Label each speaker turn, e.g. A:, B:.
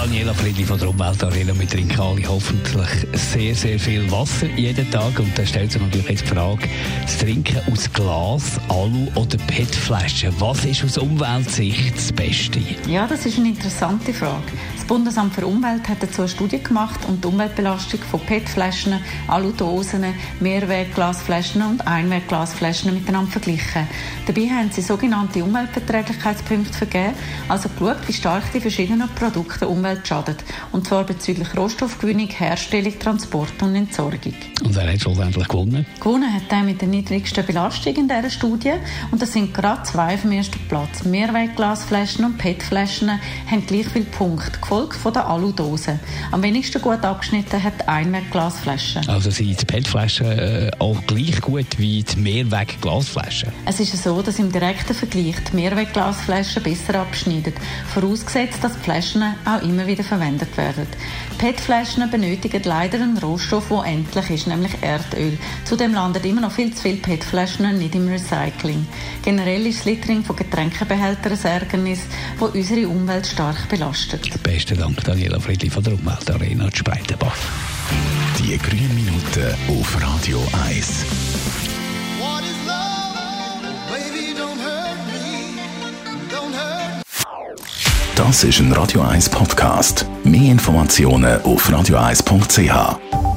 A: Daniela Friedli von der Umweltarena. Wir trinken alle hoffentlich sehr, sehr viel Wasser jeden Tag. Und da stellt sich natürlich jetzt die Frage, das Trinken aus Glas, Alu oder PET-Flaschen. Was ist aus Umweltsicht das Beste?
B: Ja, das ist eine interessante Frage. Das Bundesamt für Umwelt hat dazu eine Studie gemacht und die Umweltbelastung von PET-Flaschen, Aludosen, Mehrwegglasflaschen und Einwegglasflaschen miteinander verglichen. Dabei haben sie sogenannte Umweltverträglichkeitspunkte vergeben, also geschaut, wie stark die verschiedenen Produkte Umwelt schadet. Und zwar bezüglich Rohstoffgewinnung, Herstellung, Transport und Entsorgung.
A: Und wer hat schlussendlich gewonnen?
B: Gewonnen hat der mit der niedrigsten Belastung in dieser Studie. Und das sind gerade zwei dem ersten Platz. Mehrwegglasflaschen und PET-Flaschen haben gleich viele Punkte, gefolgt von der Aludosen. Am wenigsten gut abgeschnitten hat die Einwegglasflaschen.
A: Also sind die PET-Flaschen äh, auch gleich gut wie die Mehrwegglasflaschen?
B: Es ist so, dass im direkten Vergleich die Mehrwegglasflaschen besser abschneiden, vorausgesetzt, dass die Flaschen auch immer wieder verwendet werden. PET-Flaschen benötigen leider einen Rohstoff, der endlich ist, nämlich Erdöl. Zudem landen immer noch viel zu viele PET-Flaschen nicht im Recycling. Generell ist das Littering von Getränkebehältern ein Ärgernis, das unsere Umwelt stark belastet.
A: Besten Dank, Daniela Friedli von der Umweltarena Spreitenbach.
C: Die grünen Minuten auf Radio 1. Das ist ein Radio 1 Podcast. Mehr Informationen auf radio1.ch.